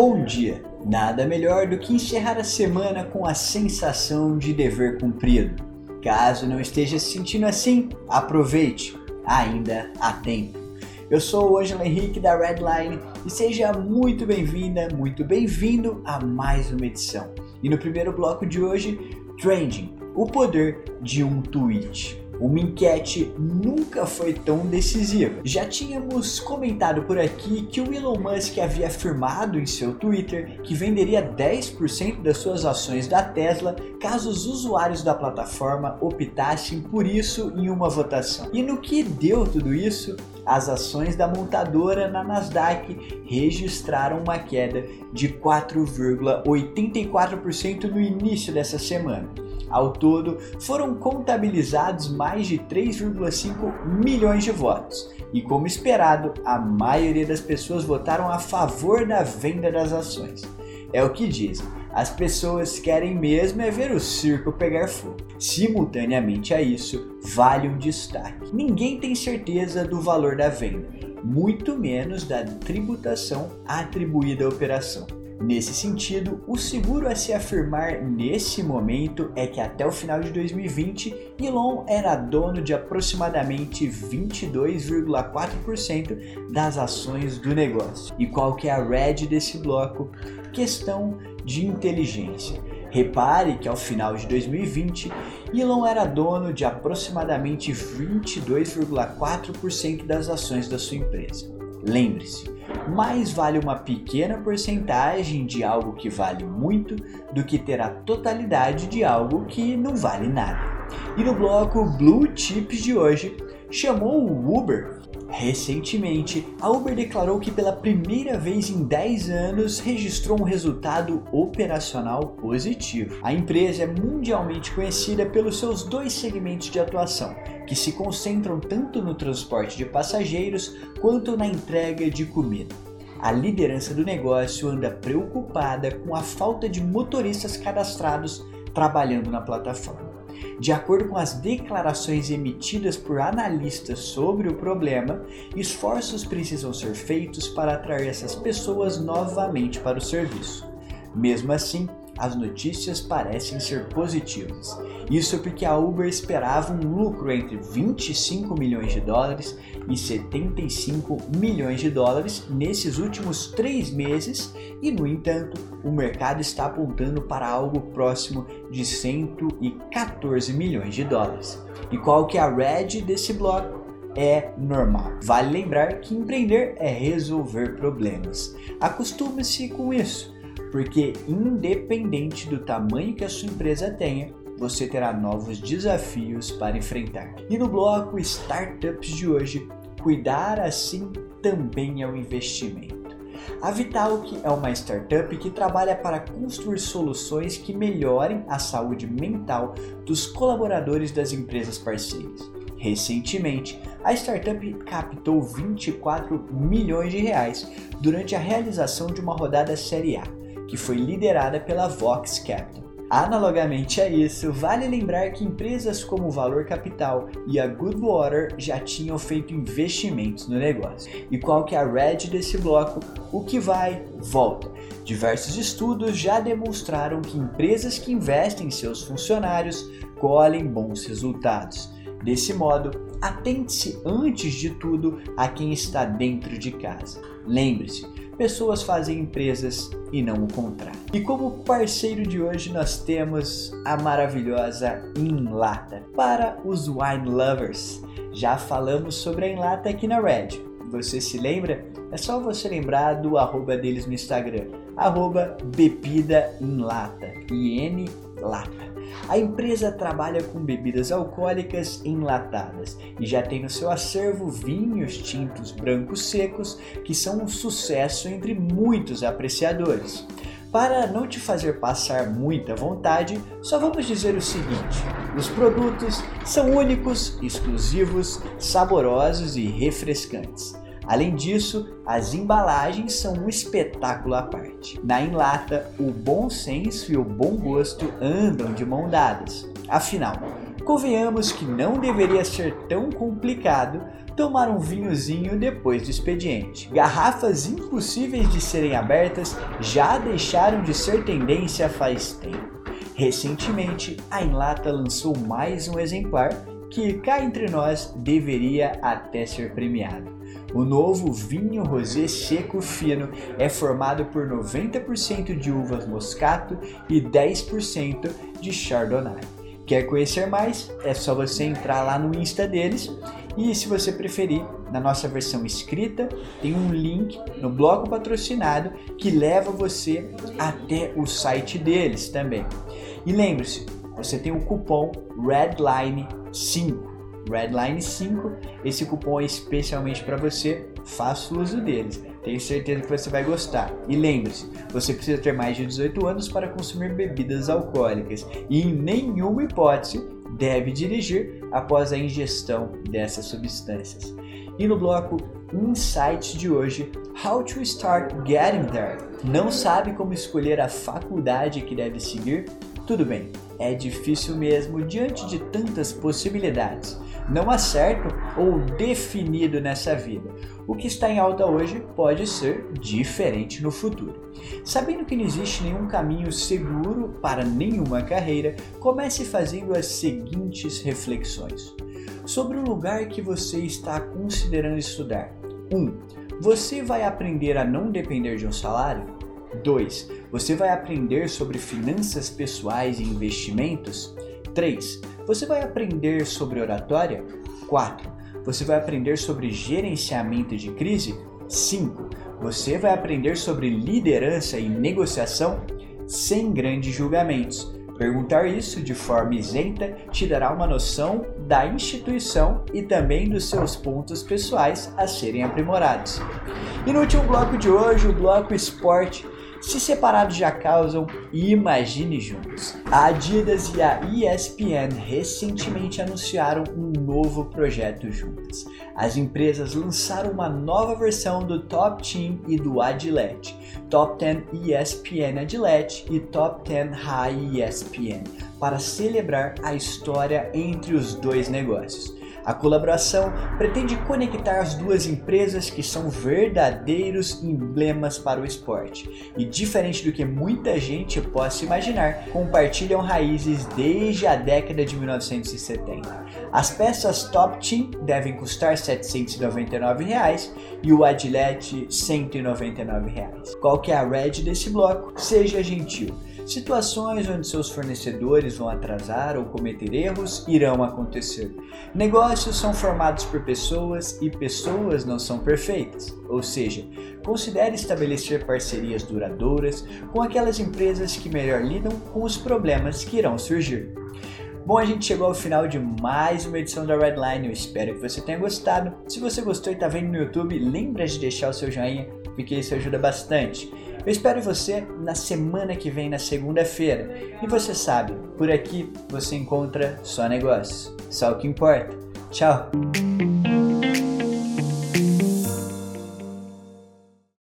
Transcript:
Bom dia! Nada melhor do que encerrar a semana com a sensação de dever cumprido. Caso não esteja se sentindo assim, aproveite, ainda há tempo. Eu sou o Ângelo Henrique da Redline e seja muito bem-vinda, muito bem-vindo a mais uma edição. E no primeiro bloco de hoje, Trending, o poder de um tweet. Uma enquete nunca foi tão decisiva. Já tínhamos comentado por aqui que o Elon Musk havia afirmado em seu Twitter que venderia 10% das suas ações da Tesla caso os usuários da plataforma optassem por isso em uma votação. E no que deu tudo isso? As ações da montadora na Nasdaq registraram uma queda de 4,84% no início dessa semana. Ao todo, foram contabilizados mais de 3,5 milhões de votos. E como esperado, a maioria das pessoas votaram a favor da venda das ações. É o que dizem. As pessoas querem mesmo é ver o circo pegar fogo. Simultaneamente a isso, vale um destaque. Ninguém tem certeza do valor da venda, muito menos da tributação atribuída à operação. Nesse sentido, o seguro a se afirmar nesse momento é que até o final de 2020, Elon era dono de aproximadamente 22,4% das ações do negócio. E qual que é a red desse bloco? Questão de inteligência. Repare que ao final de 2020, Elon era dono de aproximadamente 22,4% das ações da sua empresa. Lembre-se, mais vale uma pequena porcentagem de algo que vale muito do que ter a totalidade de algo que não vale nada. E no bloco Blue Chips de hoje, chamou o Uber. Recentemente, a Uber declarou que pela primeira vez em 10 anos registrou um resultado operacional positivo. A empresa é mundialmente conhecida pelos seus dois segmentos de atuação, que se concentram tanto no transporte de passageiros quanto na entrega de comida. A liderança do negócio anda preocupada com a falta de motoristas cadastrados trabalhando na plataforma. De acordo com as declarações emitidas por analistas sobre o problema, esforços precisam ser feitos para atrair essas pessoas novamente para o serviço. Mesmo assim, as notícias parecem ser positivas. Isso porque a Uber esperava um lucro entre 25 milhões de dólares e 75 milhões de dólares nesses últimos três meses, e no entanto, o mercado está apontando para algo próximo de 114 milhões de dólares. E qual que é a red desse bloco? é normal. Vale lembrar que empreender é resolver problemas. Acostume-se com isso porque independente do tamanho que a sua empresa tenha, você terá novos desafios para enfrentar. E no bloco Startups de hoje, cuidar assim também é um investimento. A Vitalk é uma startup que trabalha para construir soluções que melhorem a saúde mental dos colaboradores das empresas parceiras. Recentemente, a startup captou 24 milhões de reais durante a realização de uma rodada Série A que foi liderada pela Vox Capital. Analogamente a isso, vale lembrar que empresas como Valor Capital e a Goodwater já tinham feito investimentos no negócio. E qual que é a red desse bloco? O que vai, volta. Diversos estudos já demonstraram que empresas que investem em seus funcionários colhem bons resultados. Desse modo, atente-se antes de tudo a quem está dentro de casa. Lembre-se, pessoas fazem empresas e não o contrário. E como parceiro de hoje nós temos a maravilhosa Inlata para os wine lovers. Já falamos sobre a Inlata aqui na Red. Você se lembra? É só você lembrar do arroba deles no Instagram, arroba bebida IN lata. A empresa trabalha com bebidas alcoólicas enlatadas e já tem no seu acervo vinhos tintos brancos secos que são um sucesso entre muitos apreciadores. Para não te fazer passar muita vontade, só vamos dizer o seguinte: os produtos são únicos, exclusivos, saborosos e refrescantes. Além disso, as embalagens são um espetáculo à parte. Na Enlata, o bom senso e o bom gosto andam de mão dadas. Afinal, convenhamos que não deveria ser tão complicado tomar um vinhozinho depois do expediente. Garrafas impossíveis de serem abertas já deixaram de ser tendência faz tempo. Recentemente, a Enlata lançou mais um exemplar que, cá entre nós, deveria até ser premiado. O novo vinho rosé seco fino é formado por 90% de uvas moscato e 10% de chardonnay. Quer conhecer mais? É só você entrar lá no Insta deles e se você preferir, na nossa versão escrita, tem um link no bloco patrocinado que leva você até o site deles também. E lembre-se, você tem o cupom REDLINE5 Redline 5. Esse cupom é especialmente para você, faça uso deles. Tenho certeza que você vai gostar. E lembre-se, você precisa ter mais de 18 anos para consumir bebidas alcoólicas e em nenhuma hipótese deve dirigir após a ingestão dessas substâncias. E no bloco Insights de hoje, How to Start Getting There. Não sabe como escolher a faculdade que deve seguir? Tudo bem, é difícil mesmo diante de tantas possibilidades. Não há certo ou definido nessa vida. O que está em alta hoje pode ser diferente no futuro. Sabendo que não existe nenhum caminho seguro para nenhuma carreira, comece fazendo as seguintes reflexões. Sobre o lugar que você está considerando estudar. 1. Um, você vai aprender a não depender de um salário? 2. Você vai aprender sobre finanças pessoais e investimentos? 3. Você vai aprender sobre oratória? 4. Você vai aprender sobre gerenciamento de crise? 5. Você vai aprender sobre liderança e negociação? Sem grandes julgamentos. Perguntar isso de forma isenta te dará uma noção da instituição e também dos seus pontos pessoais a serem aprimorados. E no último bloco de hoje, o bloco esporte se separados já causam, imagine juntos. A Adidas e a ESPN recentemente anunciaram um novo projeto juntas. As empresas lançaram uma nova versão do Top Team e do Adilette, Top 10 ESPN Adilette e Top 10 High ESPN, para celebrar a história entre os dois negócios. A colaboração pretende conectar as duas empresas que são verdadeiros emblemas para o esporte e, diferente do que muita gente possa imaginar, compartilham raízes desde a década de 1970. As peças Top Team devem custar 799 reais, e o Adilete 199 reais. Qual que é a red desse bloco? Seja gentil. Situações onde seus fornecedores vão atrasar ou cometer erros irão acontecer. Negócios são formados por pessoas e pessoas não são perfeitas. Ou seja, considere estabelecer parcerias duradouras com aquelas empresas que melhor lidam com os problemas que irão surgir. Bom, a gente chegou ao final de mais uma edição da Redline. Eu espero que você tenha gostado. Se você gostou e está vendo no YouTube, lembra de deixar o seu joinha, porque isso ajuda bastante. Eu espero você na semana que vem, na segunda-feira. E você sabe, por aqui você encontra só negócios. Só o que importa. Tchau!